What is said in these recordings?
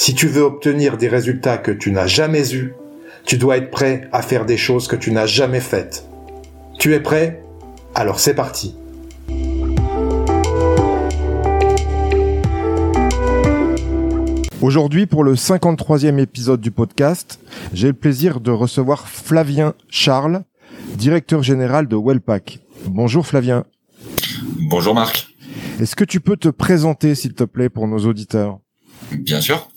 Si tu veux obtenir des résultats que tu n'as jamais eus, tu dois être prêt à faire des choses que tu n'as jamais faites. Tu es prêt? Alors c'est parti. Aujourd'hui, pour le 53e épisode du podcast, j'ai le plaisir de recevoir Flavien Charles, directeur général de Wellpack. Bonjour Flavien. Bonjour Marc. Est-ce que tu peux te présenter, s'il te plaît, pour nos auditeurs? Bien sûr.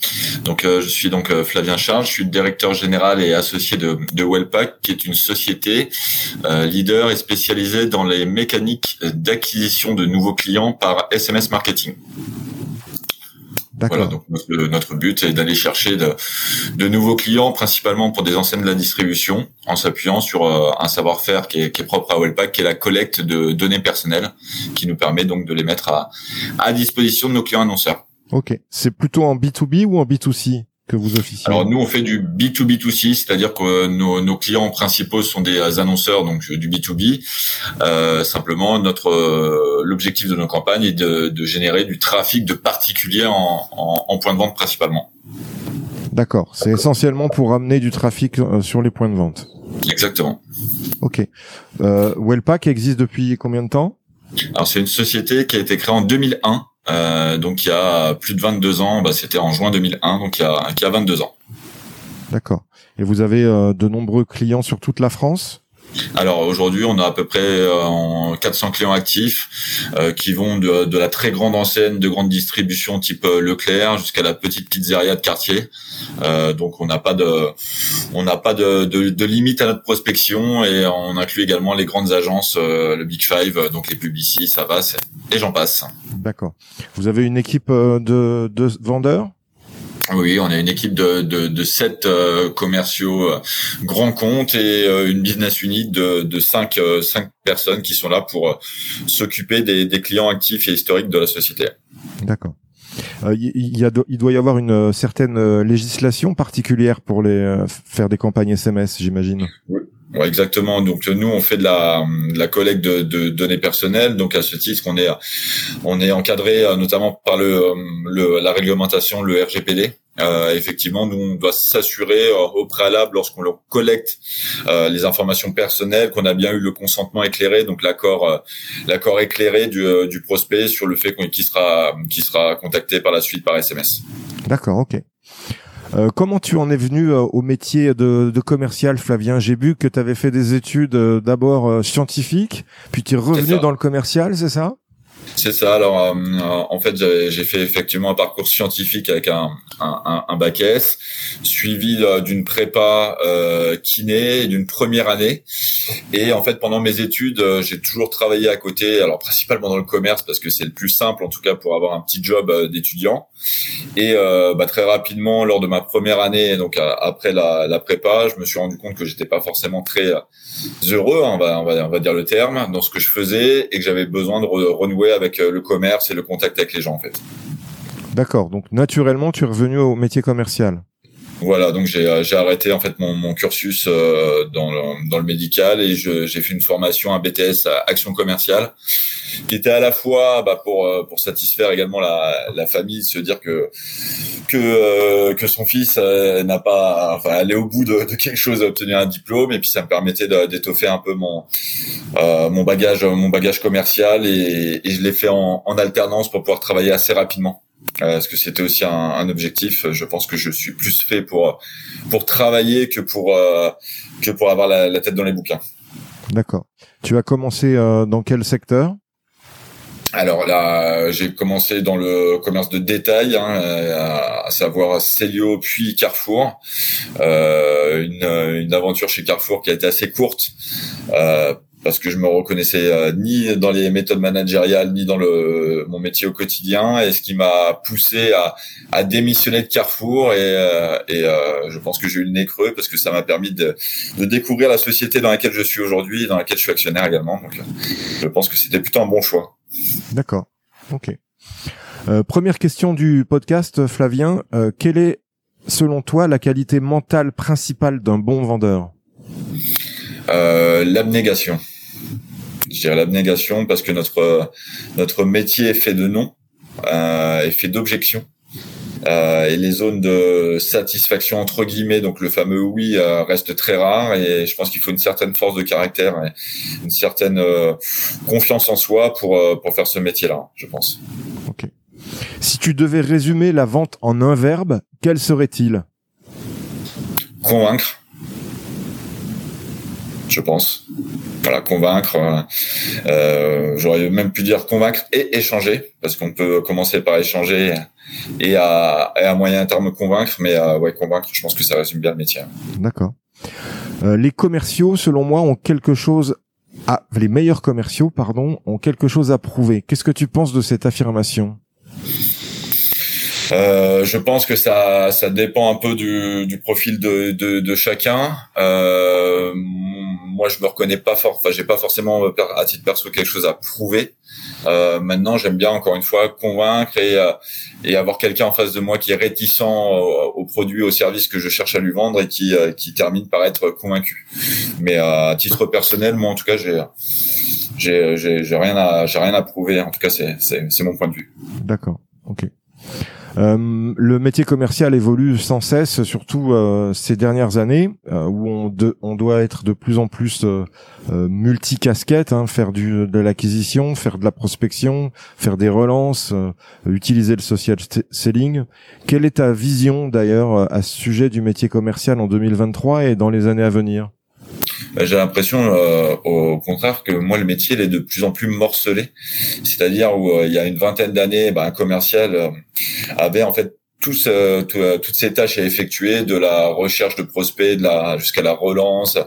Donc, euh, je suis donc euh, Flavien Charles, je suis le directeur général et associé de, de Wellpack, qui est une société euh, leader et spécialisée dans les mécaniques d'acquisition de nouveaux clients par SMS marketing. Voilà, donc notre, but est d'aller chercher de, de, nouveaux clients, principalement pour des enseignes de la distribution, en s'appuyant sur euh, un savoir-faire qui est, qui est, propre à Wellpack, qui est la collecte de données personnelles, qui nous permet donc de les mettre à, à disposition de nos clients annonceurs. Ok, c'est plutôt en B2B ou en B2C que vous officiez? Alors nous on fait du B2B2C, c'est-à-dire que nos, nos, clients principaux sont des annonceurs donc du B2B. Euh, simplement notre euh, l'objectif de nos campagnes est de, de, générer du trafic de particuliers en, en, en point de vente principalement. D'accord, c'est essentiellement pour amener du trafic euh, sur les points de vente. Exactement. Ok. Euh, Wellpack existe depuis combien de temps? Alors c'est une société qui a été créée en 2001 euh, donc il y a plus de 22 ans, bah, c'était en juin 2001, donc il y a, il y a 22 ans. D'accord. Et vous avez euh, de nombreux clients sur toute la France? Alors aujourd'hui, on a à peu près euh, 400 clients actifs euh, qui vont de, de, la très grande enseigne de grande distribution type euh, Leclerc jusqu'à la petite pizzeria de quartier. Euh, donc on n'a pas de on n'a pas de, de, de, limite à notre prospection et on inclut également les grandes agences, euh, le Big Five, donc les Publicis, ça va, et j'en passe. D'accord. Vous avez une équipe de, de vendeurs? Oui, on a une équipe de, de, de sept euh, commerciaux euh, grands comptes et euh, une business unit de, de cinq, cinq personnes qui sont là pour s'occuper des, des, clients actifs et historiques de la société. D'accord. Il, y a, il doit y avoir une certaine législation particulière pour les faire des campagnes SMS, j'imagine? Oui. Ouais, exactement. Donc nous, on fait de la, de la collecte de, de, données personnelles. Donc à ce titre, on est on est encadré notamment par le, le la réglementation, le RGPD. Euh, effectivement, nous on doit s'assurer euh, au préalable lorsqu'on leur collecte euh, les informations personnelles qu'on a bien eu le consentement éclairé, donc l'accord euh, l'accord éclairé du, euh, du, prospect sur le fait qu'il sera qui sera contacté par la suite par SMS. D'accord, ok. Comment tu en es venu au métier de, de commercial, Flavien J'ai vu que tu avais fait des études d'abord scientifiques, puis tu es revenu dans le commercial, c'est ça? C'est ça. Alors, euh, en fait, j'ai fait effectivement un parcours scientifique avec un, un, un bac S, suivi d'une prépa euh, kiné d'une première année. Et en fait, pendant mes études, euh, j'ai toujours travaillé à côté, alors principalement dans le commerce parce que c'est le plus simple, en tout cas, pour avoir un petit job euh, d'étudiant. Et euh, bah, très rapidement, lors de ma première année, donc après la, la, prépa, je me suis rendu compte que j'étais pas forcément très heureux, hein, on, va, on, va, on va dire le terme, dans ce que je faisais et que j'avais besoin de renouer avec euh, le commerce et le contact avec les gens en fait. D'accord, donc naturellement tu es revenu au métier commercial. Voilà, donc j'ai euh, arrêté en fait mon, mon cursus euh, dans, le, dans le médical et j'ai fait une formation, un BTS à action commerciale, qui était à la fois bah, pour pour satisfaire également la, la famille, se dire que que que son fils n'a pas, enfin aller au bout de, de, quelque chose, obtenir un diplôme, et puis ça me permettait d'étoffer un peu mon euh, mon bagage mon bagage commercial et, et je l'ai fait en, en alternance pour pouvoir travailler assez rapidement. Parce que c'était aussi un, un, objectif? Je pense que je suis plus fait pour pour travailler que pour que pour avoir la, la tête dans les bouquins. D'accord. Tu as commencé dans quel secteur? Alors là, j'ai commencé dans le commerce de détail, hein, à, savoir Célio puis Carrefour. Euh, une, une, aventure chez Carrefour qui a été assez courte. Euh, parce que je me reconnaissais euh, ni dans les méthodes managériales ni dans le mon métier au quotidien et ce qui m'a poussé à, à démissionner de Carrefour et, euh, et euh, je pense que j'ai eu le nez creux parce que ça m'a permis de, de, découvrir la société dans laquelle je suis aujourd'hui dans laquelle je suis actionnaire également donc je pense que c'était plutôt un bon choix. D'accord. Ok. Euh, première question du podcast, Flavien. Euh, quelle est, selon toi, la qualité mentale principale d'un bon vendeur? Euh, L'abnégation je dirais l'abnégation parce que notre notre métier est fait de non, euh, est fait d'objections. Euh, et les zones de satisfaction entre guillemets, donc le fameux oui, euh, reste très rare. Et je pense qu'il faut une certaine force de caractère, et une certaine euh, confiance en soi pour euh, pour faire ce métier-là, je pense. Ok. Si tu devais résumer la vente en un verbe, quel serait-il? Convaincre je pense. Voilà, convaincre. Euh, J'aurais même pu dire convaincre et échanger, parce qu'on peut commencer par échanger et à, et à moyen terme convaincre, mais euh, ouais, convaincre, je pense que ça résume bien le métier. D'accord. Euh, les commerciaux, selon moi, ont quelque chose à, les meilleurs commerciaux, pardon, ont quelque chose à prouver. Qu'est-ce que tu penses de cette affirmation? Euh, je pense que ça, ça dépend un peu du, du profil de, de, de chacun. Euh, moi, je me reconnais pas fort. Enfin, j'ai pas forcément à titre perso quelque chose à prouver. Euh, maintenant, j'aime bien encore une fois convaincre et, euh, et avoir quelqu'un en face de moi qui est réticent au, au, produit, au service que je cherche à lui vendre et qui, euh, qui termine par être convaincu. Mais à titre personnel, moi, en tout cas, j'ai j'ai rien à j'ai rien à prouver. En tout cas, c'est c'est mon point de vue. D'accord. Ok. Euh, le métier commercial évolue sans cesse, surtout euh, ces dernières années, euh, où on, doit être de plus en plus multicasquette, hein, faire de l'acquisition, faire de la prospection, faire des relances, utiliser le social selling. Quelle est ta vision d'ailleurs à ce sujet du métier commercial en 2023 et dans les années à venir? Bah, j'ai l'impression euh, au contraire que moi le métier il est de plus en plus morcelé. C'est-à-dire où euh, il y a une vingtaine d'années bah, un commercial euh, avait en fait tous, euh, euh, toutes ces tâches à effectuer, de la recherche de prospects, de la jusqu'à la relance,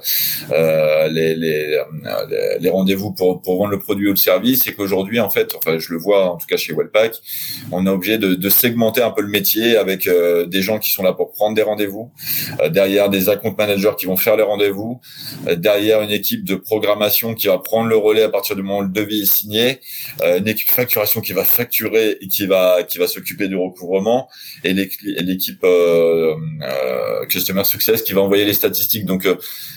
euh, les, les, euh, les rendez-vous pour, pour vendre le produit ou le service, et qu'aujourd'hui, en fait, enfin, je le vois en tout cas chez Wellpack, on est obligé de, de segmenter un peu le métier avec des gens qui sont là pour prendre des rendez-vous, derrière des account managers qui vont faire les rendez-vous, derrière une équipe de programmation qui va prendre le relais à partir du moment où le devis est signé, une équipe facturation qui va facturer et qui va qui va s'occuper du recouvrement et l'équipe euh, euh, Customer Success qui va envoyer les statistiques. Donc, euh,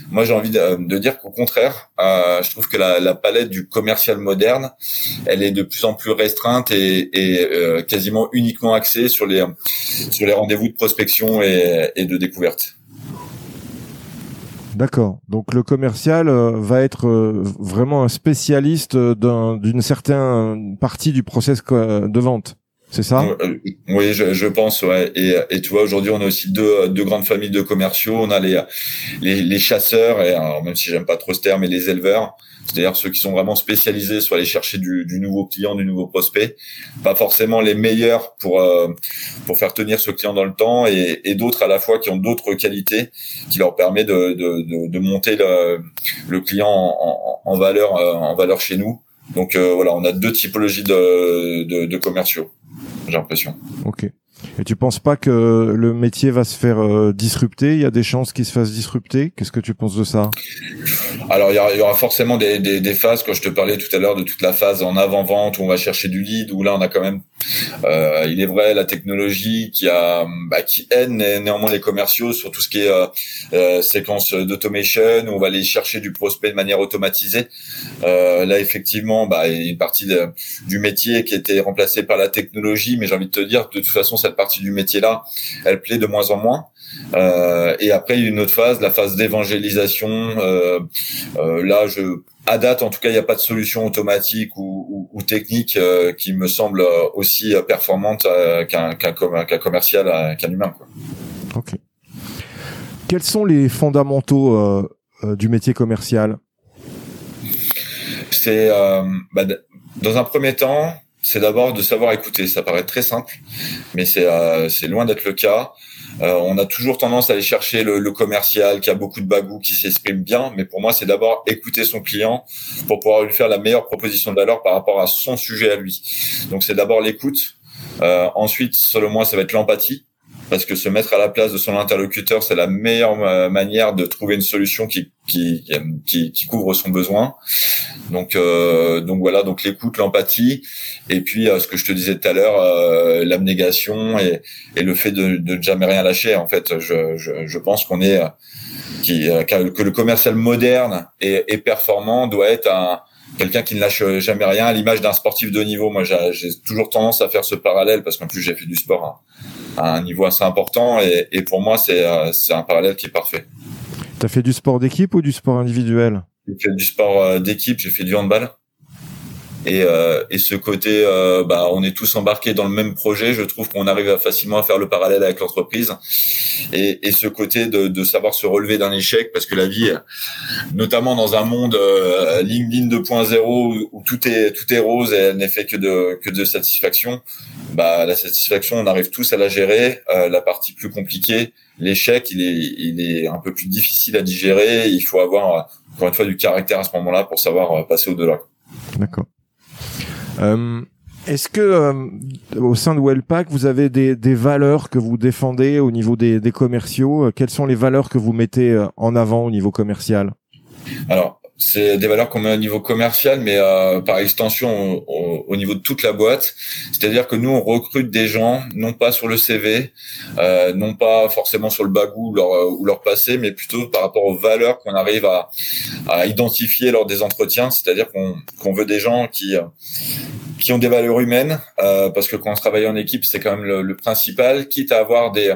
moi, j'ai envie de, dire qu'au contraire, je trouve que la, palette du commercial moderne, elle est de plus en plus restreinte et, quasiment uniquement axée sur les sur les rendez-vous de prospection et, et de découverte. D'accord. Donc le commercial va être vraiment un spécialiste d'une certaine partie du process de vente. C'est ça? Euh, Oui, je, je, pense. Ouais. Et, et tu vois, aujourd'hui, on a aussi deux, deux grandes familles de commerciaux. On a les, les, les chasseurs, et alors, même si j'aime pas trop ce terme, et les éleveurs. C'est-à-dire ceux qui sont vraiment spécialisés sur aller chercher du, du, nouveau client, du nouveau prospect. Pas forcément les meilleurs pour euh, pour faire tenir ce client dans le temps, et, et d'autres à la fois qui ont d'autres qualités qui leur permet de, de, de, monter le, le client en, en, valeur euh, en valeur chez nous. Donc voilà, on a deux typologies de, de, de commerciaux j'ai l'impression. Ok. Et tu penses pas que le métier va se faire euh, disrupter? Il y a des chances qu'il se fasse disrupter? Qu'est-ce que tu penses de ça? Alors il y, aura, forcément des, phases. Quand je te parlais tout à l'heure de toute la phase en avant-vente où on va chercher du lead, où là on a quand même, euh, il est vrai, la technologie qui a, bah, aide néanmoins les commerciaux sur tout ce qui est euh, séquence d'automation où on va aller chercher du prospect de manière automatisée. Là effectivement, bah, il y a une partie du métier qui était remplacée par la technologie, mais j'ai envie de te dire de toute façon cette partie du métier-là, elle plaît de moins en moins. Euh, et après, il y a une autre phase, la phase d'évangélisation. Euh, euh, là, je, à date, en tout cas, il n'y a pas de solution automatique ou, ou, ou technique qui me semble aussi performante qu'un qu'un commercial, qu'un humain. Quoi. Ok. Quels sont les fondamentaux du métier commercial? C'est bah, dans un premier temps, c'est d'abord de savoir écouter. Ça paraît très simple, mais c'est euh, loin d'être le cas. Euh, on a toujours tendance à aller chercher le, le, commercial qui a beaucoup de bagou, qui s'exprime bien, mais pour moi, c'est d'abord écouter son client pour pouvoir lui faire la meilleure proposition de valeur par rapport à son sujet à lui. Donc c'est d'abord l'écoute. Euh, ensuite, selon moi, ça va être l'empathie parce que se mettre à la place de son interlocuteur, c'est la meilleure euh, manière de trouver une solution qui qui, qui, qui couvre son besoin. Donc euh, donc voilà, donc l'écoute, l'empathie, et puis euh, ce que je te disais tout à l'heure, euh, l'abnégation et, et le fait de, de jamais rien lâcher. En fait, je je, je pense qu'on est qui que le commercial moderne et, et performant doit être un quelqu'un qui ne lâche jamais rien, à l'image d'un sportif de haut niveau. Moi, j'ai toujours tendance à faire ce parallèle parce qu'en plus j'ai fait du sport à, un niveau assez important et, et pour moi c'est euh, c'est un parallèle qui est parfait. T'as fait du sport d'équipe ou du sport individuel? J'ai fait du sport euh, d'équipe, j'ai fait du handball. Et, euh, et ce côté, euh, bah, on est tous embarqués dans le même projet. Je trouve qu'on arrive facilement à faire le parallèle avec l'entreprise. Et, et, ce côté de, de savoir se relever d'un échec, parce que la vie, notamment dans un monde euh, LinkedIn 2.0 où, tout est tout est rose et elle n'est fait que de que de satisfaction, bah, la satisfaction, on arrive tous à la gérer. Euh, la partie plus compliquée, l'échec, il est il est un peu plus difficile à digérer. Il faut avoir encore une fois du caractère à ce moment-là pour savoir passer au-delà. D'accord. Euh, Est-ce que euh, au sein de Wellpack, vous avez des, valeurs que vous défendez au niveau des, des commerciaux? Quelles sont les valeurs que vous mettez euh, en avant au niveau commercial? Alors, c'est des valeurs qu'on met au niveau commercial, mais euh, par extension au, au, niveau de toute la boîte. C'est-à-dire que nous, on recrute des gens, non pas sur le CV, euh, non pas forcément sur le bagou ou leur, ou leur passé, mais plutôt par rapport aux valeurs qu'on arrive à, à, identifier lors des entretiens. C'est-à-dire qu'on qu'on veut des gens qui qui ont des valeurs humaines, euh, parce que quand on travaille en équipe, c'est quand même le, le, principal, quitte à avoir des,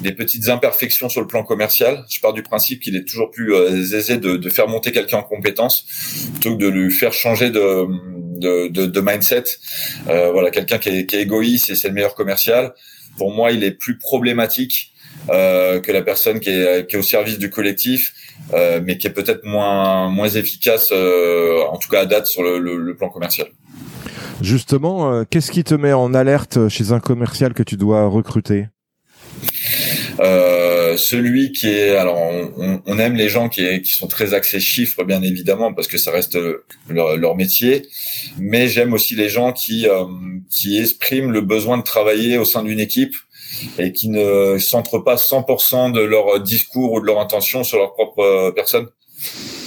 des petites imperfections sur le plan commercial. Je pars du principe qu'il est toujours plus euh, aisé de, de, faire monter quelqu'un en compétence plutôt que de lui faire changer de, mindset. Euh, voilà, quelqu'un qui est, qui est égoïste et c'est le meilleur commercial. Pour moi, il est plus problématique euh, que la personne qui est, qui est au service du collectif, euh, mais qui est peut-être moins moins efficace, euh, en tout cas à date sur le, le, le plan commercial. Justement, euh, qu'est-ce qui te met en alerte chez un commercial que tu dois recruter? Euh, celui qui est alors on, on aime les gens qui, qui, sont très axés chiffres bien évidemment parce que ça reste leur, leur métier mais j'aime aussi les gens qui euh, qui expriment le besoin de travailler au sein d'une équipe et qui ne centrent pas 100% de leur discours ou de leur intention sur leur propre personne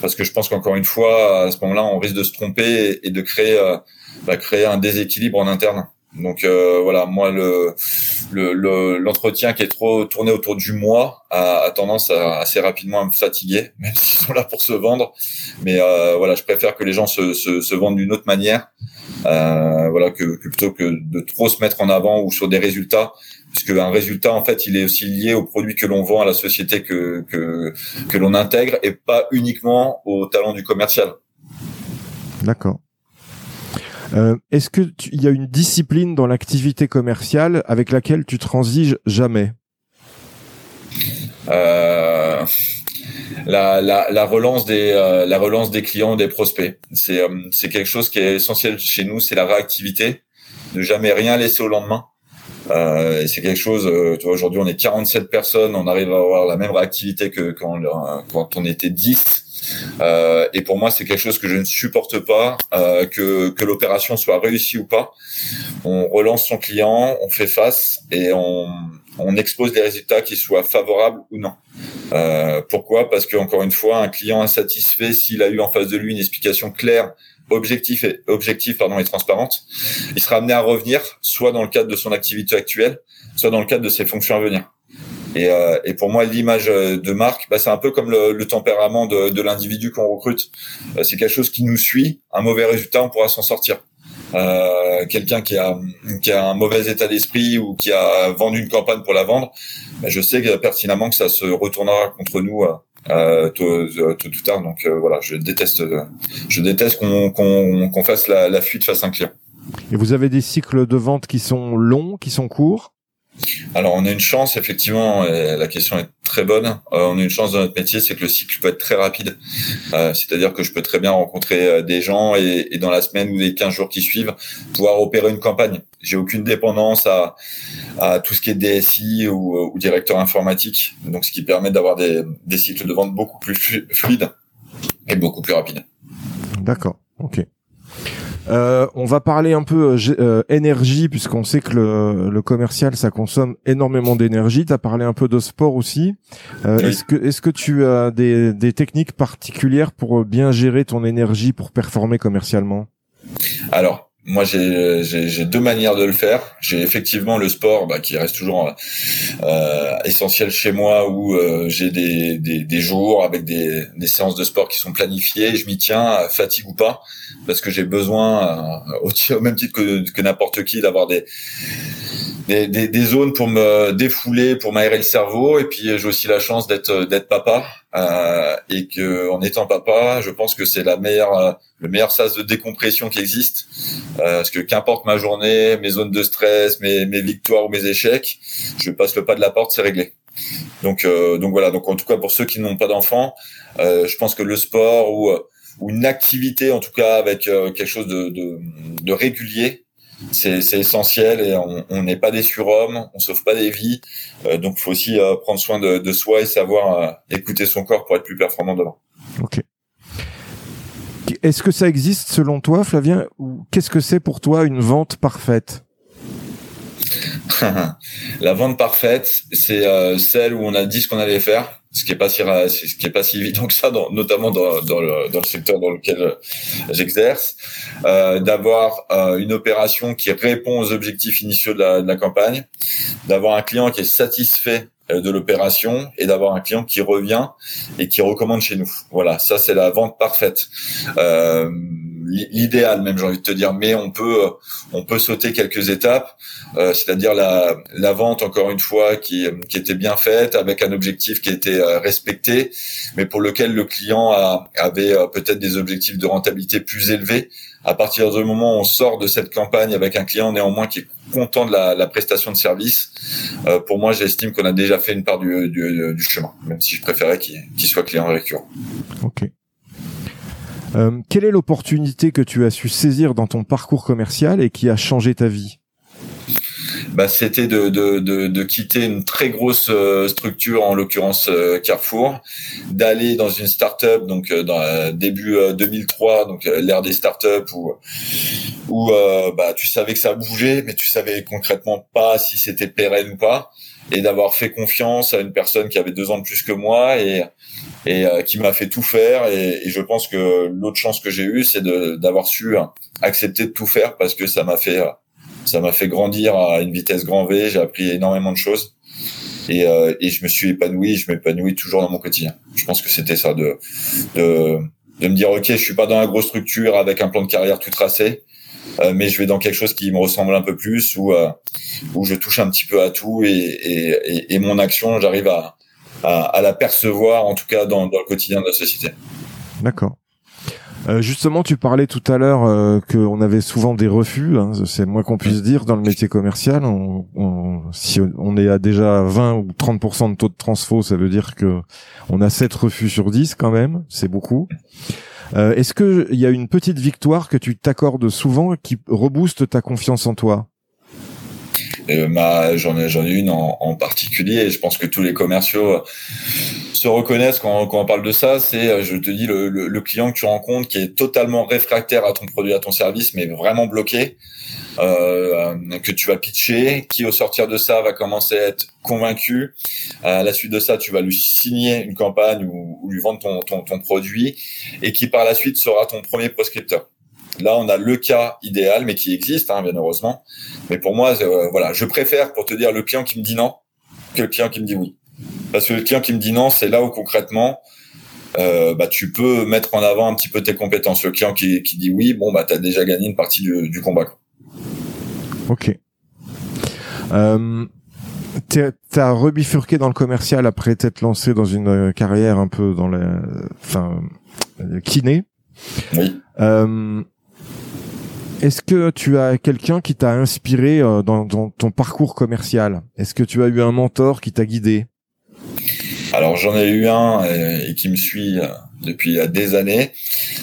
parce que je pense qu'encore une fois à ce moment-là on risque de se tromper et de créer euh, bah, créer un déséquilibre en interne. Donc euh, voilà, moi le l'entretien le, qui est trop tourné autour du moi a, a tendance à, assez rapidement à me fatiguer, même s'ils sont là pour se vendre. Mais euh, voilà, je préfère que les gens se, se, se vendent d'une autre manière, euh, voilà, que, que, plutôt que de trop se mettre en avant ou sur des résultats, puisque un résultat en fait, il est aussi lié au produit que l'on vend à la société que que, que l'on intègre et pas uniquement au talent du commercial. D'accord. Euh, Est-ce que il y a une discipline dans l'activité commerciale avec laquelle tu transiges jamais euh, la, la, la, relance des euh, la relance des clients, des prospects, c'est euh, c'est quelque chose qui est essentiel chez nous, c'est la réactivité, ne jamais rien laisser au lendemain. Euh, c'est quelque chose. Euh, tu vois, aujourd'hui, on est 47 personnes, on arrive à avoir la même réactivité que quand quand on était 10. Euh, et pour moi, c'est quelque chose que je ne supporte pas, euh, que, que l'opération soit réussie ou pas. On relance son client, on fait face et on, on expose des résultats qui soient favorables ou non. Euh, pourquoi? Parce que encore une fois, un client insatisfait, s'il a eu en face de lui une explication claire objectif et objectif pardon et transparente, il sera amené à revenir soit dans le cadre de son activité actuelle, soit dans le cadre de ses fonctions à venir. Et, euh, et pour moi, l'image de marque, bah, c'est un peu comme le, le tempérament de, de l'individu qu'on recrute. Euh, c'est quelque chose qui nous suit. Un mauvais résultat, on pourra s'en sortir. Euh, quelqu'un qui a qui a un mauvais état d'esprit ou qui a vendu une campagne pour la vendre, bah, je sais pertinemment que ça se retournera contre nous euh, euh, tôt, tôt, tout tard. Donc voilà, je déteste, je déteste qu'on qu'on fasse la, la fuite face à un client. Et vous avez des cycles de vente qui sont longs, qui sont courts? Alors on a une chance effectivement, et la question est très bonne. Euh, on a une chance dans notre métier, c'est que le cycle peut être très rapide. Euh, c'est-à-dire que je peux très bien rencontrer euh, des gens et, et, dans la semaine ou les 15 jours qui suivent, pouvoir opérer une campagne. J'ai aucune dépendance à, à, tout ce qui est DSI ou, ou directeur informatique, donc ce qui permet d'avoir des, des cycles de vente beaucoup plus fluides et beaucoup plus rapides. D'accord, ok. Euh, on va parler un peu euh, euh, énergie puisqu'on sait que le, commercial ça consomme énormément d'énergie. Tu as parlé un peu de sport aussi. Est-ce que est-ce que tu as des, des techniques particulières pour bien gérer ton énergie pour performer commercialement? Alors moi, j'ai deux manières de le faire. J'ai effectivement le sport, bah, qui reste toujours euh, essentiel chez moi, où euh, j'ai des, des, des, jours avec des, des, séances de sport qui sont planifiées. Je m'y tiens, fatigue ou pas, parce que j'ai besoin, euh, au, même titre que, que n'importe qui, d'avoir des, des, des, zones pour me défouler, pour m'aérer le cerveau. Et puis j'ai aussi la chance d'être papa euh, et que en étant papa, je pense que c'est la meilleure le meilleur sas de décompression qui existe. Euh, parce que qu'importe ma journée, mes zones de stress, mes, victoires ou mes échecs, je passe le pas de la porte, c'est réglé. Donc euh, donc voilà. Donc en tout cas pour ceux qui n'ont pas d'enfants, euh, je pense que le sport ou ou une activité en tout cas avec quelque chose de, de, de régulier c'est essentiel et on n'est pas des surhommes, on sauve pas des vies. Euh, donc il faut aussi euh, prendre soin de, de, soi et savoir euh, écouter son corps pour être plus performant devant. Ok. Est-ce que ça existe selon toi, Flavien, ou qu'est-ce que c'est pour toi une vente parfaite? La vente parfaite, c'est celle où on a dit ce qu'on allait faire ce qui est pas si ce qui est pas si évident que ça, notamment dans, le, secteur dans lequel euh, j'exerce, euh, d'avoir euh, une opération qui répond aux objectifs initiaux de la, campagne, d'avoir un client qui est satisfait de l'opération et d'avoir un client qui revient et qui recommande chez nous. Voilà, ça c'est la vente parfaite. L'idéal même j'ai envie de te dire. Mais on peut on peut sauter quelques étapes euh, c'est-à-dire la, la vente encore une fois qui, qui était bien faite avec un objectif qui était euh, respecté mais pour lequel le client a, avait euh, peut-être des objectifs de rentabilité plus élevés. À partir du moment où on sort de cette campagne avec un client néanmoins qui est content de la, la prestation de service, euh, pour moi, j'estime qu'on a déjà fait une part du, du, du chemin, même si je préférais qu'il soit client récurrent. Euh, quelle est l'opportunité que tu as su saisir dans ton parcours commercial et qui a changé ta vie? Bah, c'était de, de, de, de, quitter une très grosse euh, structure, en l'occurrence euh, Carrefour, d'aller dans une start-up, donc dans début 2003, donc l'ère des start-up où, où bah, tu savais que ça bougeait, mais tu savais concrètement pas si c'était pérenne ou pas, et d'avoir fait confiance à une personne qui avait deux ans de plus que moi et et qui m'a fait tout faire et, et je pense que l'autre chance que j'ai eue c'est d'avoir su accepter de tout faire parce que ça m'a fait ça m'a fait grandir à une vitesse grand V. J'ai appris énormément de choses et, euh, et je me suis épanoui. Je m'épanouis toujours dans mon quotidien. Je pense que c'était ça de, de de me dire ok, je suis pas dans la grosse structure avec un plan de carrière tout tracé, euh, mais je vais dans quelque chose qui me ressemble un peu plus où euh, où je touche un petit peu à tout et et, et, mon action, j'arrive à, à, à la percevoir en tout cas dans, dans le quotidien de la société. D'accord. Euh, justement, tu parlais tout à l'heure euh, qu'on avait souvent des refus, hein, c'est le moins qu'on puisse dire dans le métier commercial. On, on, si on est à déjà 20 ou 30% de taux de transfo, ça veut dire que on a 7 refus sur 10 quand même, c'est beaucoup. Euh, Est-ce qu'il y a une petite victoire que tu t'accordes souvent qui rebooste ta confiance en toi? Euh, j'en ai, j'en ai une en, en, particulier je pense que tous les commerciaux se reconnaissent quand, quand on parle de ça. C'est, euh, je te dis, le, le, le, client que tu rencontres qui est totalement réfractaire à ton produit, à ton service, mais vraiment bloqué, euh, que tu vas pitcher, qui au sortir de ça va commencer à être convaincu. À la suite de ça, tu vas lui signer une campagne ou, ou lui vendre ton, ton, ton produit et qui par la suite sera ton premier prescripteur. Là, on a le cas idéal, mais qui existe, hein, bien heureusement. Mais pour moi, euh, voilà, je préfère, pour te dire, le client qui me dit non que le client qui me dit oui. Parce que le client qui me dit non, c'est là où concrètement, euh, bah, tu peux mettre en avant un petit peu tes compétences. Le client qui, qui dit oui, bon, bah, tu as déjà gagné une partie du, du combat. Ok. Euh, T'as rebifurqué dans le commercial après t'être lancé dans une euh, carrière un peu dans la, enfin, kiné. Oui. Euh, Est-ce que tu as quelqu'un qui t'a inspiré euh, dans, ton parcours commercial? Est-ce que tu as eu un mentor qui t'a guidé? Alors j'en ai eu un et, et qui me suit depuis des années.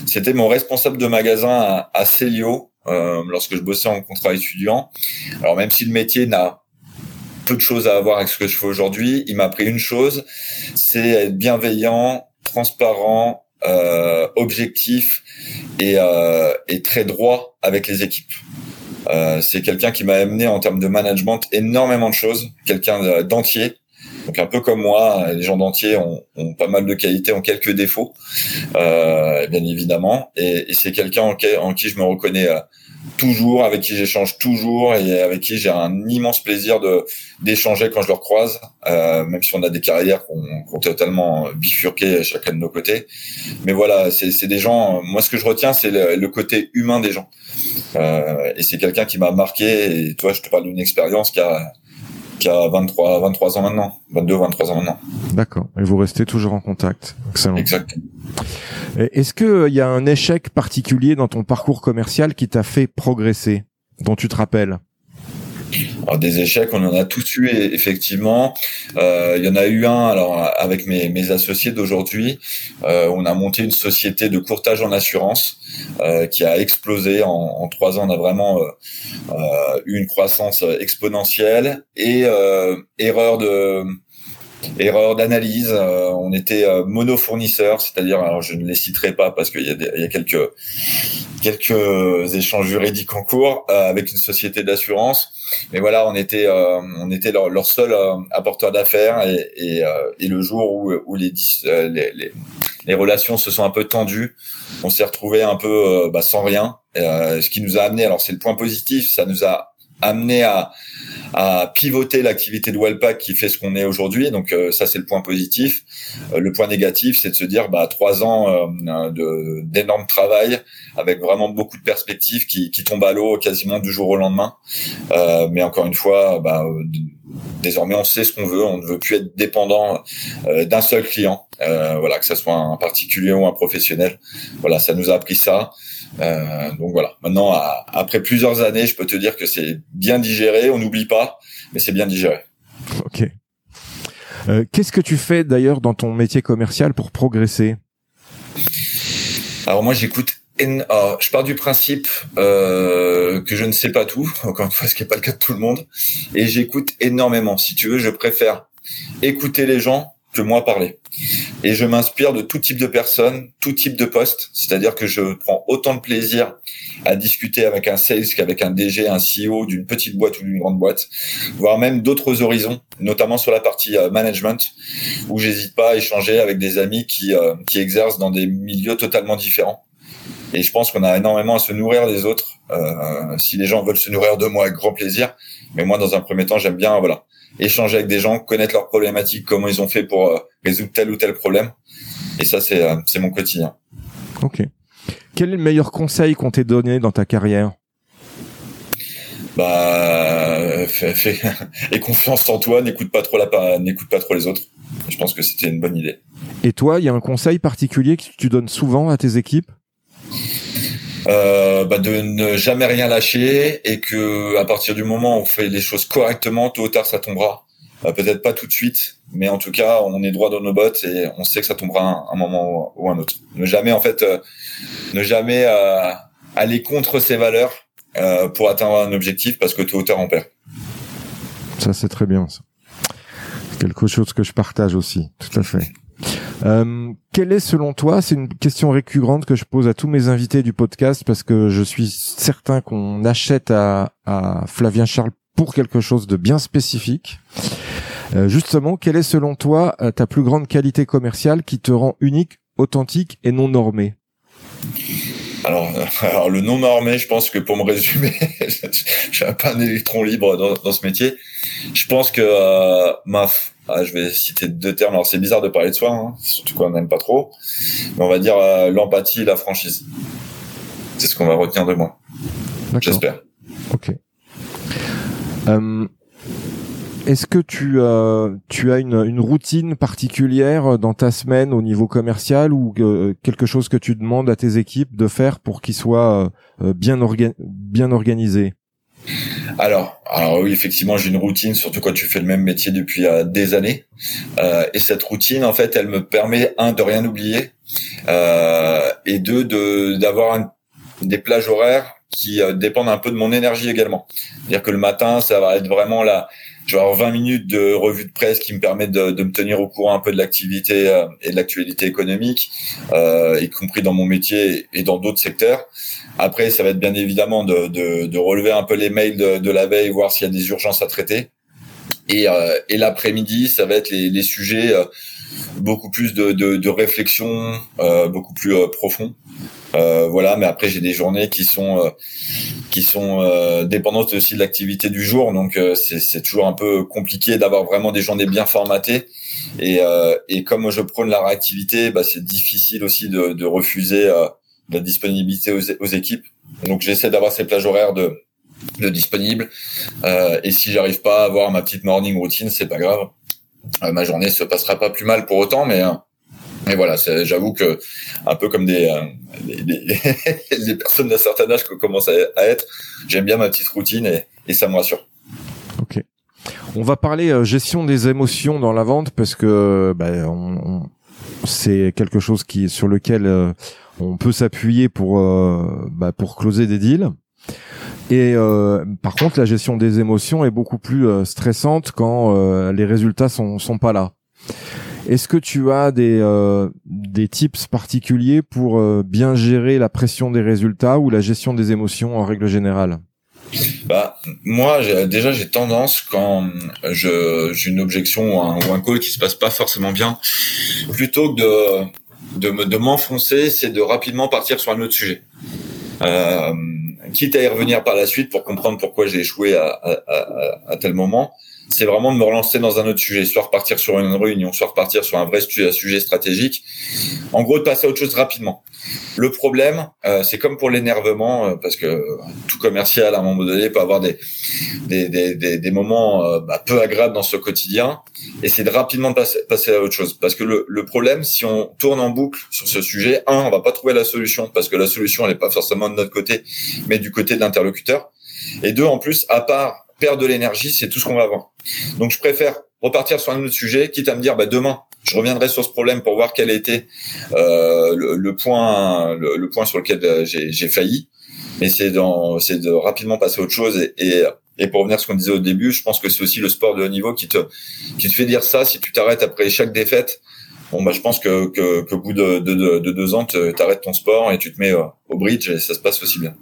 C'était mon responsable de magasin à, à Célio euh, lorsque je bossais en contrat étudiant. Alors même si le métier n'a peu de choses à voir avec ce que je fais aujourd'hui, il m'a appris une chose, c'est être bienveillant, transparent, euh, objectif et, euh, et, très droit avec les équipes. Euh, c'est quelqu'un qui m'a amené en termes de management énormément de choses, quelqu'un d'entier. Donc un peu comme moi, les gens d'entier ont, pas mal de qualités, ont quelques défauts, euh, bien évidemment. Et, c'est quelqu'un en, qui je me reconnais euh, toujours, avec qui j'échange toujours et avec qui j'ai un immense plaisir de d'échanger quand je le croise, euh, même si on a des carrières qu'on qu totalement bifurquées chacun de nos côtés. Mais voilà, c'est des gens. Moi, ce que je retiens, c'est le, le, côté humain des gens. Euh, et c'est quelqu'un qui m'a marqué. Et toi, je te parle d'une expérience qui a qui a 23 23 ans maintenant, 22 23 ans maintenant. D'accord. Et vous restez toujours en contact. Excellent. Exactement. Est-ce que il y a un échec particulier dans ton parcours commercial qui t'a fait progresser, dont tu te rappelles? Alors des échecs, on en a tous eu effectivement. Euh, il y en a eu un alors avec mes, mes associés d'aujourd'hui. Euh, on a monté une société de courtage en assurance euh, qui a explosé en, en, trois ans. On a vraiment euh, euh, eu une croissance exponentielle et euh, erreur de erreur d'analyse. Euh, on était euh, monofournisseur, c'est-à-dire, alors je ne les citerai pas parce qu'il y, y, a quelques quelques échanges juridiques en cours euh, avec une société d'assurance. Mais voilà, on était euh, on était leur, leur seul euh, apporteur d'affaires et, et, et, le jour où, où les, les, les, les relations se sont un peu tendues, on s'est retrouvé un peu bah, sans rien. ce qui nous a amené, alors c'est le point positif, ça nous a amené à, à pivoter l'activité de Wellpack qui fait ce qu'on est aujourd'hui. Donc euh, ça c'est le point positif. Euh, le point négatif c'est de se dire bah trois ans euh, d'énorme travail avec vraiment beaucoup de perspectives qui, qui tombent à l'eau quasiment du jour au lendemain. Euh, mais encore une fois, bah, désormais on sait ce qu'on veut. On ne veut plus être dépendant d'un seul client. voilà que ce soit un particulier ou un professionnel. Voilà ça nous a appris ça. Euh, donc voilà. Maintenant, à, après plusieurs années, je peux te dire que c'est bien digéré. On n'oublie pas, mais c'est bien digéré. Ok. Euh, Qu'est-ce que tu fais d'ailleurs dans ton métier commercial pour progresser? Alors moi, j'écoute. Alors, je pars du principe euh, que je ne sais pas tout, encore une fois, ce qui n'est pas le cas de tout le monde, et j'écoute énormément. Si tu veux, je préfère écouter les gens que moi parler. Et je m'inspire de tout type de personnes, tout type de postes. C'est-à-dire que je prends autant de plaisir à discuter avec un sales qu'avec un DG, un CEO d'une petite boîte ou d'une grande boîte, voire même d'autres horizons, notamment sur la partie euh, management, où j'hésite pas à échanger avec des amis qui, euh, qui exercent dans des milieux totalement différents. Et je pense qu'on a énormément à se nourrir des autres. Euh, si les gens veulent se nourrir de moi, avec grand plaisir. Mais moi, dans un premier temps, j'aime bien, voilà, échanger avec des gens, connaître leurs problématiques, comment ils ont fait pour euh, résoudre tel ou tel problème. Et ça, c'est euh, c'est mon quotidien. Ok. Quel est le meilleur conseil qu'on t'ait donné dans ta carrière? Bah, fais, fais, et confiance en toi, n'écoute pas trop la, n'écoute pas trop les autres. Je pense que c'était une bonne idée. Et toi, il y a un conseil particulier que tu donnes souvent à tes équipes? Euh, bah de ne jamais rien lâcher et que à partir du moment où on fait les choses correctement, tôt ou tard ça tombera. Euh, Peut-être pas tout de suite, mais en tout cas on est droit dans nos bottes et on sait que ça tombera un, un moment ou un autre. Ne jamais en fait, euh, ne jamais euh, aller contre ses valeurs euh, pour atteindre un objectif parce que tôt ou tard on perd. Ça c'est très bien. Ça. Quelque chose que je partage aussi, tout à fait. Euh, quelle est selon toi, c'est une question récurrente que je pose à tous mes invités du podcast parce que je suis certain qu'on achète à, à, Flavien Charles pour quelque chose de bien spécifique. Euh, justement, quelle est selon toi ta plus grande qualité commerciale qui te rend unique, authentique et non normé? Alors, alors, le non normé, je pense que pour me résumer, je suis pas un électron libre dans, dans, ce métier. Je pense que euh, ma, ah, je vais citer deux termes. Alors c'est bizarre de parler de soi, hein, surtout qu'on n'aime pas trop. Mais on va dire euh, l'empathie et la franchise. C'est ce qu'on va retenir de moi. J'espère. Ok. Euh, Est-ce que tu, tu as une, une, routine particulière dans ta semaine au niveau commercial ou quelque chose que tu demandes à tes équipes de faire pour qu'ils soient bien, bien organisés? Alors, alors oui, effectivement, j'ai une routine, surtout quand tu fais le même métier depuis euh, des années. Euh, et cette routine, en fait, elle me permet un de rien oublier euh, et deux de d'avoir des plages horaires qui euh, dépendent un peu de mon énergie également. C'est-à-dire que le matin, ça va être vraiment là. Je vais avoir 20 minutes de revue de presse qui me permettent de, de me tenir au courant un peu de l'activité euh, et de l'actualité économique, euh, y compris dans mon métier et dans d'autres secteurs. Après, ça va être bien évidemment de, de, de relever un peu les mails de, la veille, voir s'il y a des urgences à traiter. Et, euh, et l'après-midi, ça va être les, les sujets euh, beaucoup plus de, de, de réflexion, euh, beaucoup plus euh, profonds. Euh, voilà, mais après j'ai des journées qui sont euh, qui sont euh, dépendantes aussi de l'activité du jour, donc c'est toujours un peu compliqué d'avoir vraiment des journées bien formatées. Et, et comme je prône la réactivité, bah, c'est difficile aussi de, de refuser la disponibilité aux, aux équipes. Donc j'essaie d'avoir ces plages horaires de de disponibles. et si j'arrive pas à avoir ma petite morning routine, c'est pas grave. ma journée se passera pas plus mal pour autant, mais et voilà, j'avoue que un peu comme des, euh, des, personnes d'un certain âge qui commencent à, être, j'aime bien ma petite routine et, ça me rassure. Ok. On va parler euh, gestion des émotions dans la vente parce que bah, on, c'est quelque chose qui sur lequel euh, on peut s'appuyer pour bah, pour closer des deals. Et par contre, la gestion des émotions est beaucoup plus stressante quand les résultats sont sont pas là. Est-ce que tu as des euh, des tips particuliers pour euh, bien gérer la pression des résultats ou la gestion des émotions en règle générale? Bah moi déjà j'ai tendance quand je j'ai une objection ou un, ou un call qui se passe pas forcément bien plutôt que de de, de m'enfoncer c'est de rapidement partir sur un autre sujet. Euh, quitte à y revenir par la suite pour comprendre pourquoi j'ai échoué à, à, à, à tel moment c'est vraiment de me relancer dans un autre sujet, soit repartir sur une réunion, soit repartir sur un vrai sujet stratégique. En gros, de passer à autre chose rapidement. Le problème, euh, c'est comme pour l'énervement, euh, parce que tout commercial, à un moment donné, peut avoir des des, des, des, moments euh, bah, peu agréables dans ce quotidien, et c'est de rapidement passer, passer à autre chose. Parce que le, le problème, si on tourne en boucle sur ce sujet, un, on va pas trouver la solution, parce que la solution, elle n'est pas forcément de notre côté, mais du côté de l'interlocuteur. Et deux, en plus, à part perdre de l'énergie, c'est tout ce qu'on va avoir. Donc je préfère repartir sur un autre sujet, quitte à me dire bah, demain, je reviendrai sur ce problème pour voir quel été euh, le, point, le, point sur lequel euh, j'ai failli. Mais c'est de rapidement passer à autre chose et, et, pour revenir à ce qu'on disait au début, je pense que c'est aussi le sport de haut niveau qui te qui te fait dire ça. Si tu t'arrêtes après chaque défaite, bon bah je pense que que, que bout de, de, de, deux ans, tu arrêtes ton sport et tu te mets euh, au bridge et ça se passe aussi bien.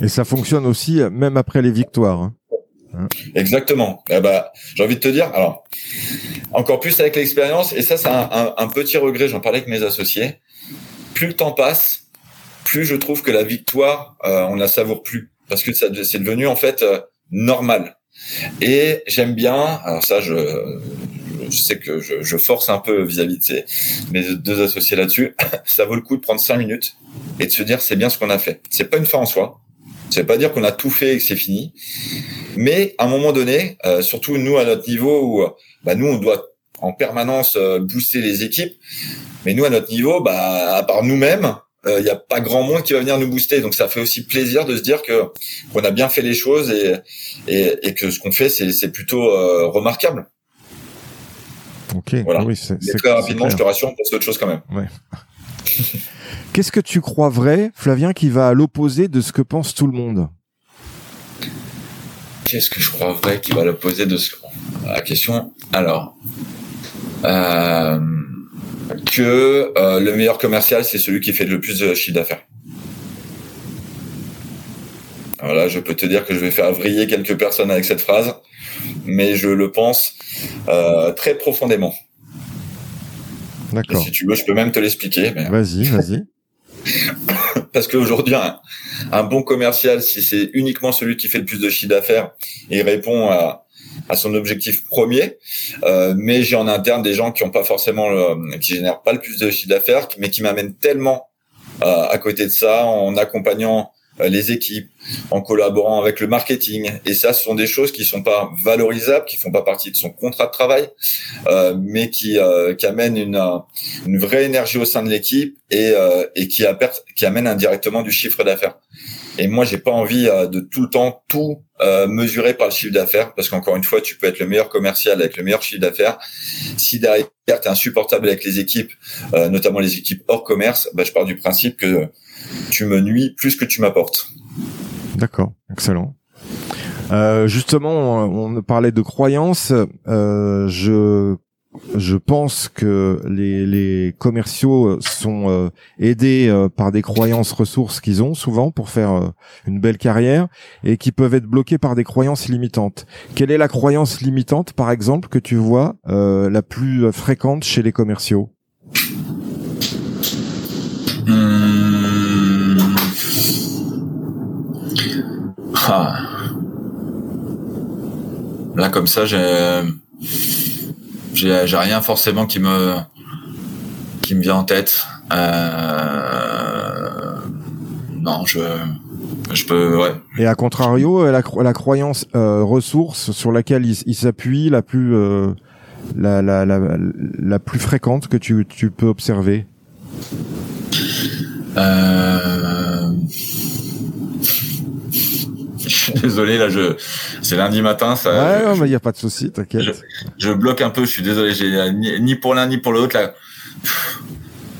Et ça fonctionne aussi même après les victoires. Hein. Hein. Exactement. Eh ben, j'ai envie de te dire, alors, encore plus avec l'expérience, et ça, c'est un, petit regret, j'en parlais avec mes associés. Plus le temps passe, plus je trouve que la victoire, euh, on la savoure plus. Parce que c'est devenu, en fait, euh, normal. Et j'aime bien, alors ça, je, je sais que je, je force un peu vis-à-vis de mes deux associés là-dessus. ça vaut le coup de prendre cinq minutes et de se dire c'est bien ce qu'on a fait. C'est pas une fin en soi. Veut pas dire qu'on a tout fait et que c'est fini. Mais à un moment donné, euh, surtout nous à notre niveau où bah, nous on doit en permanence euh, booster les équipes, mais nous à notre niveau, bah, à part nous-mêmes, il euh, n'y a pas grand monde qui va venir nous booster. Donc ça fait aussi plaisir de se dire que qu'on a bien fait les choses et et, et que ce qu'on fait c'est plutôt remarquable. Ok. Voilà. Oui, c'est très rapidement, je te rassure, on pense autre chose quand même. Ouais. Qu'est-ce que tu crois vrai, Flavien, qui va à l'opposé de ce que pense tout le monde? Qu'est-ce que je crois vrai qui va à l'opposé de ce la question? Alors, euh, que euh, le meilleur commercial, c'est celui qui fait le plus de chiffre d'affaires. Voilà, je peux te dire que je vais faire vriller quelques personnes avec cette phrase, mais je le pense euh, très profondément. D'accord. Si tu veux, je peux même te l'expliquer. Vas-y, vas-y. Parce qu'aujourd'hui, un, un, bon commercial, si c'est uniquement celui qui fait le plus de chiffre d'affaires et répond à, son objectif premier, euh, mais j'ai en interne des gens qui ont pas forcément, le, qui génèrent pas le plus de chiffre d'affaires, mais qui m'amènent tellement euh, à côté de ça en accompagnant les équipes, en collaborant avec le marketing. Et ça, ce sont des choses qui sont pas valorisables, qui font pas partie de son contrat de travail, euh, mais qui, euh, qui amènent une, une vraie énergie au sein de l'équipe et, euh, et qui, qui amènent indirectement du chiffre d'affaires. Et moi, j'ai pas envie euh, de tout le temps tout euh, mesurer par le chiffre d'affaires, parce qu'encore une fois, tu peux être le meilleur commercial avec le meilleur chiffre d'affaires. Si derrière tu es insupportable avec les équipes, euh, notamment les équipes hors commerce, bah, je pars du principe que tu me nuis plus que tu m'apportes. D'accord, excellent. Euh, justement, on parlait de croyances. Euh, je je pense que les, commerciaux sont euh, aidés euh, par des croyances ressources qu'ils ont souvent pour faire euh, une belle carrière et qui peuvent être bloqués par des croyances limitantes. Quelle est la croyance limitante, par exemple, que tu vois la plus fréquente chez les commerciaux? Hmm. ah. Là, comme ça, j'ai j'ai rien forcément qui me qui me vient en tête. Euh, non, je je peux ouais. Et à contrario, la, la croyance euh, ressource sur laquelle il, s'appuie, la plus euh, la, la, la, la, plus fréquente que tu, tu peux observer? Euh... désolé, là, je, c'est lundi matin, ça. Ouais, mais il y a pas de souci, t'inquiète. Je, bloque un peu, je suis désolé, j'ai ni, pour l'un ni pour l'autre, là.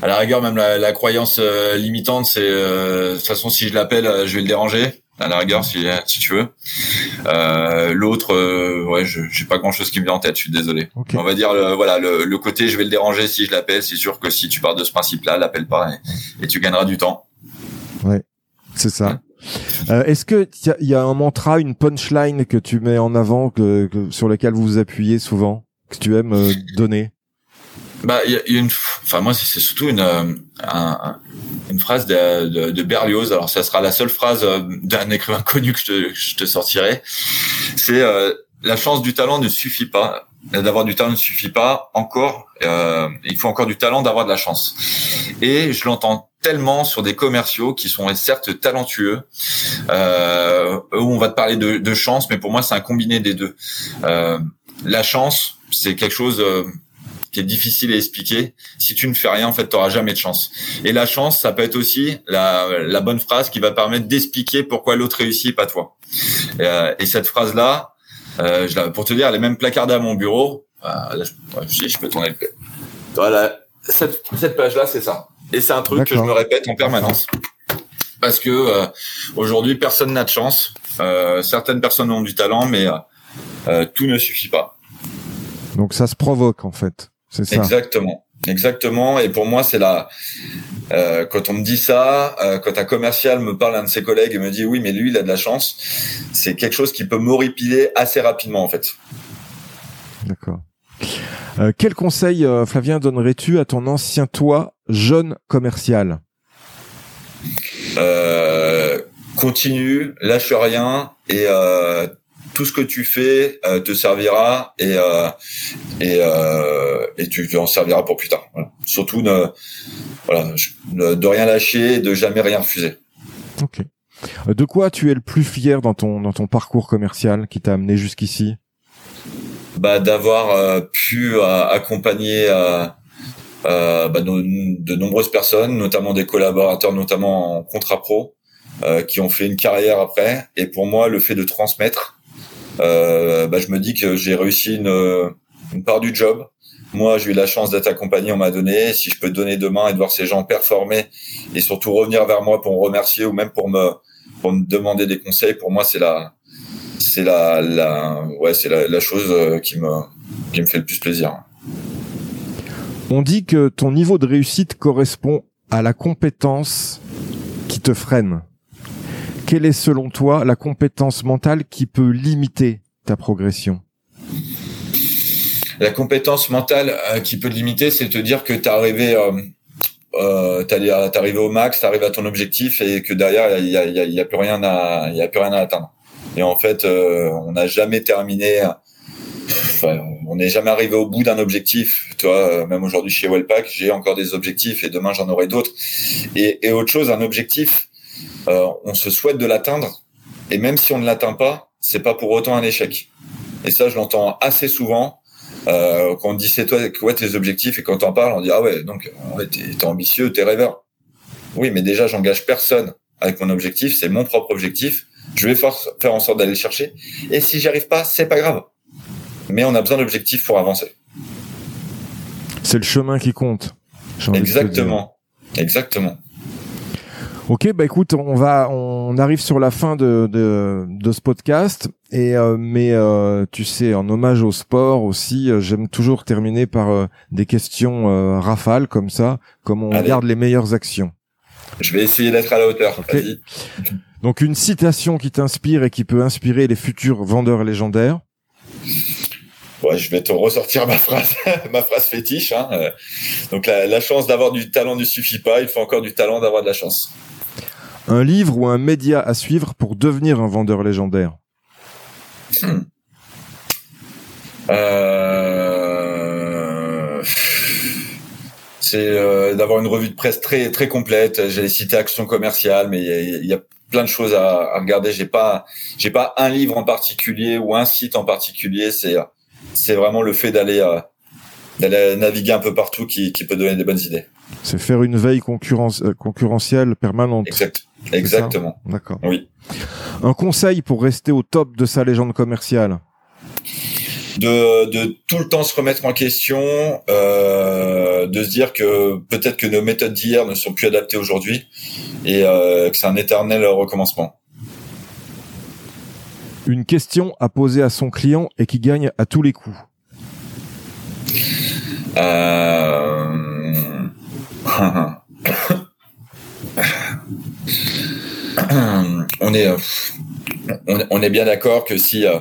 À la rigueur, même la, croyance euh, limitante, c'est, euh, de toute façon, si je l'appelle, euh, je vais le déranger. À la rigueur, si, si tu veux. l'autre, ouais, je, j'ai pas grand chose qui me vient en tête, je suis désolé. On va dire, voilà, le, côté, je vais le déranger si je l'appelle. C'est sûr que si tu pars de ce principe-là, l'appelle pas et, tu gagneras du temps. Ouais, c'est ça. Euh, est-ce que il y, a un mantra, une punchline que tu mets en avant, que, sur lequel vous vous appuyez souvent, que tu aimes euh, donner? Bah, il y, a une, enfin moi c'est surtout une euh, une phrase de, de, Berlioz. Alors ça sera la seule phrase d'un écrivain connu que je te, je te sortirai. C'est la chance du talent ne suffit pas. D'avoir du talent ne suffit pas. Encore, il faut encore du talent d'avoir de la chance. Et je l'entends tellement sur des commerciaux qui sont certes talentueux. Euh, où on va te parler de, de chance, mais pour moi c'est un combiné des deux. Euh, la chance, c'est quelque chose euh, qui est difficile à expliquer. Si tu ne fais rien, en fait, tu n'auras jamais de chance. Et la chance, ça peut être aussi la, la bonne phrase qui va permettre d'expliquer pourquoi l'autre réussit, pas toi. Euh, et cette phrase-là, euh, je pour te dire, elle est même placardée à mon bureau. Euh, là, je, je, peux tourner Voilà, cette, cette page-là, c'est ça. Et c'est un truc que je me répète en permanence. Parce que euh, aujourd'hui, personne n'a de chance. Euh, certaines personnes ont du talent, mais euh, tout ne suffit pas. Donc ça se provoque en fait. C'est ça. Exactement. Exactement. Et pour moi, c'est la. quand on me dit ça, quand un commercial me parle, un de ses collègues et me dit oui, mais lui, il a de la chance, c'est quelque chose qui peut m'horripiler assez rapidement en fait. D'accord. Euh, quel conseil, euh, Flavien, donnerais-tu à ton ancien toi, jeune commercial? Euh, Continue, lâche rien et tout ce que tu fais te servira et et, et tu, en serviras pour plus tard. Surtout ne, voilà, de rien lâcher, et de jamais rien refuser. Ok. De quoi tu es le plus fier dans ton dans ton parcours commercial qui t'a amené jusqu'ici? Bah, d'avoir euh, pu euh, accompagner euh, bah, de, nombreuses personnes, notamment des collaborateurs, notamment en contrat pro, qui ont fait une carrière après. Et pour moi, le fait de transmettre, bah, je me dis que j'ai réussi une, une part du job. Moi, j'ai eu la chance d'être accompagné, on m'a donné. Si je peux donner demain et de voir ces gens performer et surtout revenir vers moi pour me remercier ou même pour me pour me demander des conseils, pour moi, c'est la c'est la, la, ouais, c'est la, chose euh, qui me, qui me fait le plus plaisir. On dit que ton niveau de réussite correspond à la compétence qui te freine. Quelle est selon toi la compétence mentale qui peut limiter ta progression? La compétence mentale euh, qui peut te limiter, c'est te dire que tu arrivé, euh, euh, t'es arrivé au max, tu arrivé à ton objectif et que derrière il y a, y a, plus rien à, y a plus rien à atteindre. Et en fait, euh, on n'a jamais terminé. Enfin, on n'est jamais arrivé au bout d'un objectif. Toi, euh, même aujourd'hui chez Wellpack, j'ai encore des objectifs et demain j'en aurai d'autres. Et, et, autre chose, un objectif, euh, on se souhaite de l'atteindre, et même si on ne l'atteint pas, c'est pas pour autant un échec. Et ça, je l'entends assez souvent. Euh, quand on dit c'est toi quoi tes objectifs et quand on parle on dit ah ouais donc ouais, t'es ambitieux t'es rêveur oui mais déjà j'engage personne avec mon objectif c'est mon propre objectif je vais faire, en sorte d'aller le chercher. Et si j'y arrive pas c'est pas grave. Mais on a besoin d'objectifs pour avancer. C'est le chemin qui compte exactement. Exactement. Ok, bah écoute, on va, on arrive sur la fin de de, de ce podcast. Et euh, mais euh, tu sais, en hommage au sport aussi, euh, j'aime toujours terminer par des questions rafales comme ça, comme on garde les meilleures actions. Je vais essayer d'être à la hauteur. Donc une citation qui t'inspire et qui peut inspirer les futurs vendeurs légendaires. Ouais, je vais te ressortir ma phrase, ma phrase fétiche. Hein. Donc la, la chance d'avoir du talent ne suffit pas, il faut encore du talent d'avoir de la chance. Un livre ou un média à suivre pour devenir un vendeur légendaire? Hmm. euh... C'est euh, d'avoir une revue de presse très très complète. J'ai cité Action commerciale, mais il y, a plein de choses à, regarder. J'ai pas j'ai pas un livre en particulier ou un site en particulier. C'est c'est vraiment le fait d'aller euh, d'aller naviguer un peu partout qui, qui peut donner des bonnes idées. C'est faire une veille concurrence, euh, concurrentielle permanente. Exact. Exactement. D'accord. Oui. Un conseil pour rester au top de sa légende commerciale? De, de tout le temps se remettre en question, euh, de se dire que peut-être que nos méthodes d'hier ne sont plus adaptées aujourd'hui et euh, que c'est un éternel recommencement. Une question à poser à son client et qui gagne à tous les coups. Euh... on est on, est bien d'accord que si euh,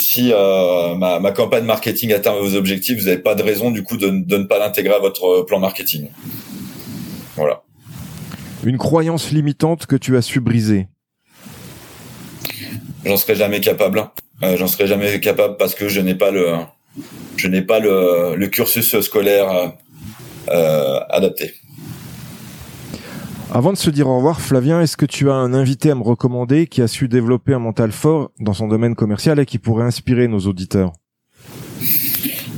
si euh, ma, ma, campagne marketing atteint vos objectifs, vous n'avez pas de raison du coup de, de ne pas l'intégrer à votre plan marketing. Voilà. Une croyance limitante que tu as su briser. J'en serai jamais capable. Euh, J'en serai jamais capable parce que je n'ai pas le je n'ai pas le, le cursus scolaire euh, adapté. Avant de se dire au revoir, Flavien, est-ce que tu as un invité à me recommander qui a su développer un mental fort dans son domaine commercial et qui pourrait inspirer nos auditeurs?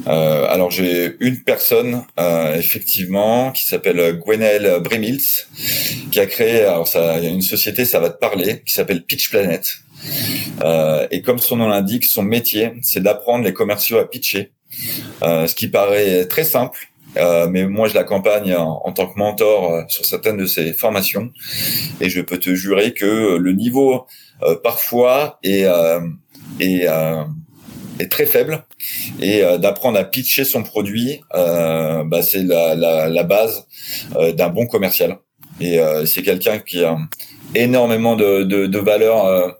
Euh, alors j'ai une personne euh, effectivement qui s'appelle Gwenaël Bremils qui a créé alors ça une société ça va te parler qui s'appelle Pitch Planet. Euh, et comme son nom l'indique son métier c'est d'apprendre les commerciaux à pitcher. Euh, ce qui paraît très simple euh, mais moi, je l'accompagne en, en, tant que mentor euh, sur certaines de ses formations, et je peux te jurer que le niveau euh, parfois est, est, est, très faible, et d'apprendre à pitcher son produit, bah, c'est la, la, la, base d'un bon commercial. Et c'est quelqu'un qui énormément de, de, de valeurs euh,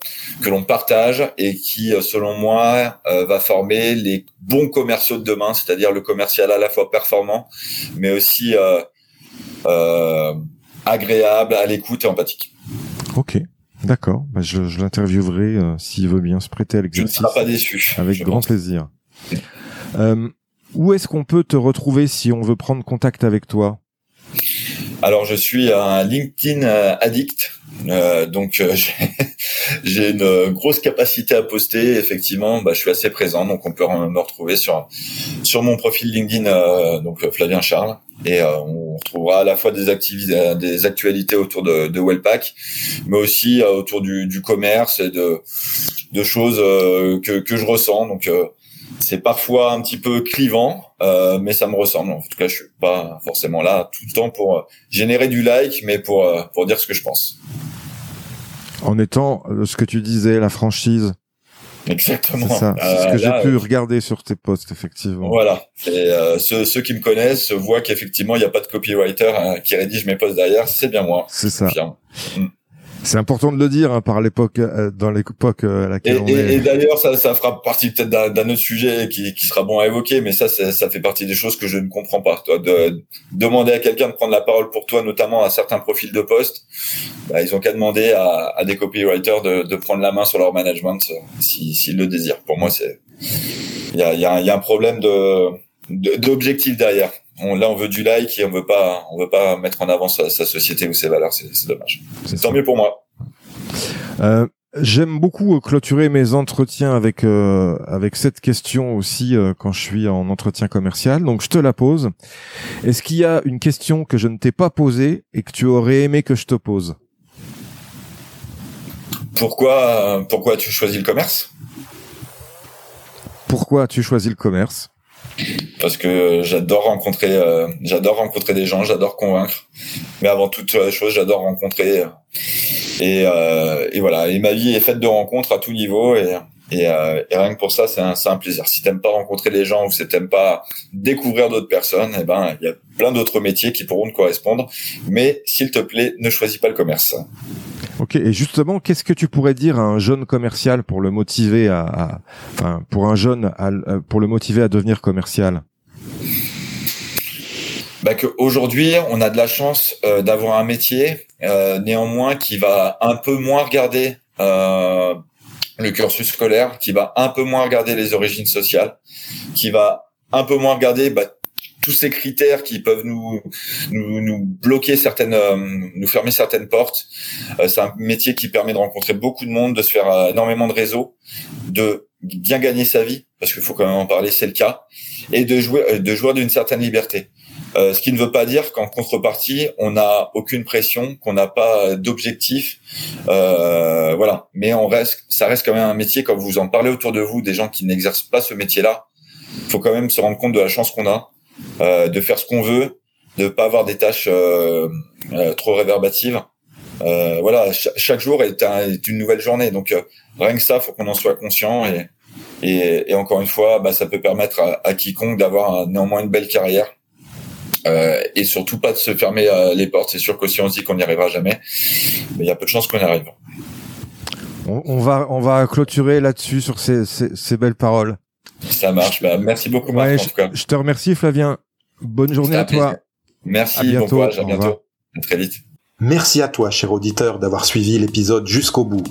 que l'on partage et qui, euh, selon moi, euh, va former les bons commerciaux de demain, c'est-à-dire le commercial à la fois performant, mais aussi agréable, à l'écoute et empathique. Ok. D'accord, bah, je, je l'interviewerai s'il veut bien se prêter à l'exercice. Je ne serai pas déçu. Avec grand plaisir. Euh, où est-ce qu'on peut te retrouver si on veut prendre contact avec toi? Alors je suis un LinkedIn euh, addict, euh, donc euh, j'ai une grosse capacité à poster. Effectivement, bah, je suis assez présent, donc on peut me retrouver sur sur mon profil LinkedIn, donc Flavien Charles, et on retrouvera à la fois des activités, des actualités autour de, de Wellpack, mais aussi autour du, du, commerce et de de choses que que je ressens. Donc c'est parfois un petit peu clivant, euh, mais ça me ressemble. En tout cas, je suis pas forcément là tout le temps pour euh, générer du like, mais pour euh, pour dire ce que je pense. En étant ce que tu disais, la franchise. Exactement. C'est ça. C'est ce que j'ai pu regarder sur tes posts, effectivement. Voilà. Et ceux, ceux, qui me connaissent voient qu'effectivement, il n'y a pas de copywriter qui rédige mes posts derrière. C'est bien moi. C'est ça. C'est important de le dire hein, par l'époque, euh, dans l'époque euh, à laquelle et, on est. Et d'ailleurs, ça, ça fera partie peut-être d'un autre sujet qui, qui, sera bon à évoquer, mais ça, ça fait partie des choses que je ne comprends pas. Toi, de, demander à quelqu'un de prendre la parole pour toi, notamment à certains profils de poste, bah, ils ont qu'à demander à, à, des copywriters de, de, prendre la main sur leur management euh, s'ils si, le désirent. Pour moi, c'est il y a, y, a, y a un problème de d'objectif derrière. On, là, on veut du like et on veut pas, on veut pas mettre en avant sa, société ou ses valeurs. C'est dommage. Tant mieux pour moi. Euh, J'aime beaucoup euh, clôturer mes entretiens avec euh, avec cette question aussi euh, quand je suis en entretien commercial. Donc je te la pose. Est-ce qu'il y a une question que je ne t'ai pas posée et que tu aurais aimé que je te pose? Pourquoi pourquoi tu choisis le commerce? Pourquoi as-tu choisi le commerce? Parce que j'adore rencontrer euh, j'adore rencontrer des gens, j'adore convaincre. Mais avant toute chose, j'adore rencontrer et, euh, et, voilà. Et ma vie est faite de rencontres à tout niveau et, et, euh, et rien que pour ça, c'est un, un, plaisir. Si t'aimes pas rencontrer les gens ou si t'aimes pas découvrir d'autres personnes, eh ben il y a plein d'autres métiers qui pourront te correspondre. Mais s'il te plaît, ne choisis pas le commerce. Ok. Et justement, qu'est-ce que tu pourrais dire à un jeune commercial pour le motiver à, à enfin, pour un jeune à, pour le motiver à devenir commercial? Bah qu'aujourd'hui, on a de la chance euh, d'avoir un métier, euh, néanmoins, qui va un peu moins regarder euh, le cursus scolaire, qui va un peu moins regarder les origines sociales, qui va un peu moins regarder bah, tous ces critères qui peuvent nous nous, nous bloquer certaines, euh, nous fermer certaines portes. Euh, c'est un métier qui permet de rencontrer beaucoup de monde, de se faire euh, énormément de réseaux, de bien gagner sa vie, parce qu'il faut quand même en parler, c'est le cas, et de jouer de jouer d'une certaine liberté. Euh, ce qui ne veut pas dire qu'en contrepartie, on n'a aucune pression, qu'on n'a pas d'objectif, euh, voilà. Mais on reste, ça reste quand même un métier. Quand vous en parlez autour de vous, des gens qui n'exercent pas ce métier-là, faut quand même se rendre compte de la chance qu'on a, euh, de faire ce qu'on veut, de pas avoir des tâches euh, euh, trop réverbatives. voilà, ch chaque jour est, un, est, une nouvelle journée. Donc rien que ça, faut qu'on en soit conscient et, et, et encore une fois, bah, ça peut permettre à, à quiconque d'avoir néanmoins une belle carrière euh, et surtout pas de se fermer euh, les portes. C'est sûr que si on se dit qu'on n'y arrivera jamais, mais il y a peu de chances qu'on y arrive. On, on, va on va clôturer là-dessus sur ces, ces, ces, belles paroles. Ça marche. Bah, merci beaucoup, Marc. Ouais, en je, tout cas. je te remercie, Flavien. Bonne journée à toi. Merci. À bientôt. Bon courage. À bientôt. À très vite. Merci à toi, cher auditeur, d'avoir suivi l'épisode jusqu'au bout.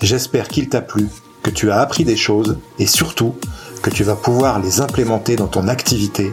J'espère qu'il t'a plu, que tu as appris des choses et surtout que tu vas pouvoir les implémenter dans ton activité